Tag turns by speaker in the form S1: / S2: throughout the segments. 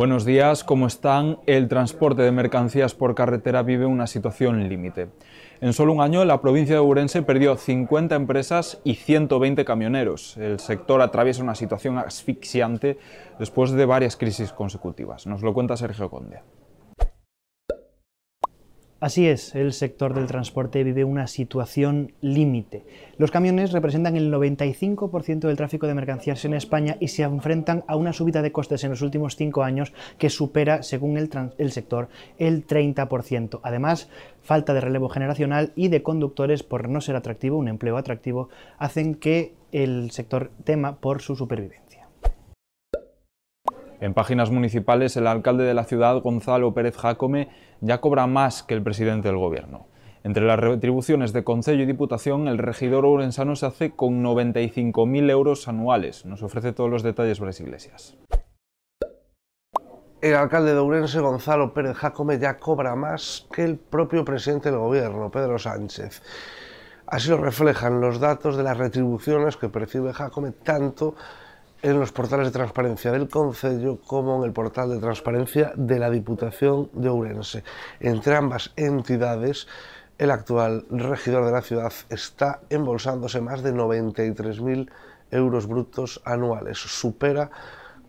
S1: Buenos días, ¿cómo están? El transporte de mercancías por carretera vive una situación límite. En solo un año, la provincia de Ourense perdió 50 empresas y 120 camioneros. El sector atraviesa una situación asfixiante después de varias crisis consecutivas. Nos lo cuenta Sergio Conde.
S2: Así es, el sector del transporte vive una situación límite. Los camiones representan el 95% del tráfico de mercancías en España y se enfrentan a una subida de costes en los últimos cinco años que supera, según el, sector, el 30%. Además, falta de relevo generacional y de conductores por no ser atractivo, un empleo atractivo, hacen que el sector tema por su supervivencia.
S1: En páginas municipales, el alcalde de la ciudad, Gonzalo Pérez Jacome, ya cobra más que el presidente del gobierno. Entre las retribuciones de Concello y Diputación, el regidor ourensano se hace con 95.000 euros anuales. Nos ofrece todos los detalles Bres Iglesias.
S3: El alcalde de Ourense, Gonzalo Pérez Jacome, ya cobra más que el propio presidente del gobierno, Pedro Sánchez. Así lo reflejan los datos de las retribuciones que percibe Jacome tanto en los portales de transparencia del Concello como en el portal de transparencia de la Diputación de Ourense. Entre ambas entidades, el actual regidor de la ciudad está embolsándose más de 93.000 euros brutos anuales. Supera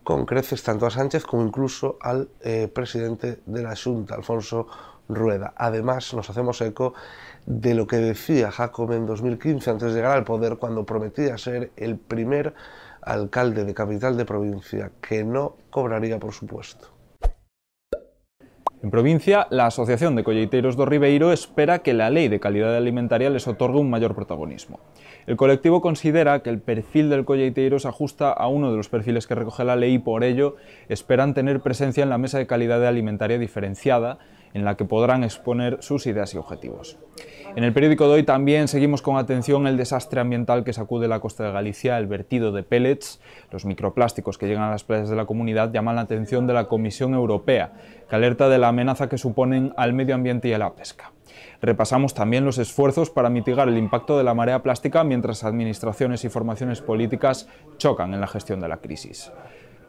S3: con creces tanto a Sánchez como incluso al eh, presidente de la Junta, Alfonso Rueda. Además, nos hacemos eco de lo que decía Jacob en 2015 antes de llegar al poder cuando prometía ser el primer alcalde de capital de provincia que no cobraría por supuesto.
S1: En provincia, la Asociación de Colleiteiros do Ribeiro espera que la Ley de Calidad Alimentaria les otorgue un mayor protagonismo. El colectivo considera que el perfil del colleiteiro se ajusta a uno de los perfiles que recoge la ley y por ello esperan tener presencia en la mesa de calidad alimentaria diferenciada en la que podrán exponer sus ideas y objetivos. En el periódico de hoy también seguimos con atención el desastre ambiental que sacude la costa de Galicia, el vertido de pellets, los microplásticos que llegan a las playas de la comunidad llaman la atención de la Comisión Europea, que alerta de la amenaza que suponen al medio ambiente y a la pesca. Repasamos también los esfuerzos para mitigar el impacto de la marea plástica mientras administraciones y formaciones políticas chocan en la gestión de la crisis.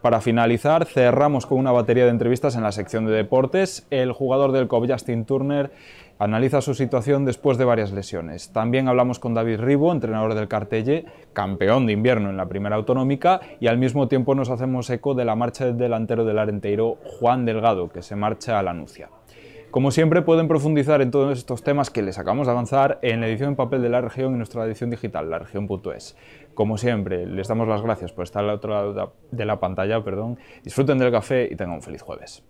S1: Para finalizar, cerramos con una batería de entrevistas en la sección de deportes. El jugador del COP, Justin Turner, analiza su situación después de varias lesiones. También hablamos con David Ribo, entrenador del Cartelle, campeón de invierno en la primera autonómica, y al mismo tiempo nos hacemos eco de la marcha del delantero del Arenteiro, Juan Delgado, que se marcha a la Nucia. Como siempre, pueden profundizar en todos estos temas que les acabamos de avanzar en la edición en papel de la región y nuestra edición digital, la región.es. Como siempre, les damos las gracias por estar al otro lado de la pantalla. Perdón. Disfruten del café y tengan un feliz jueves.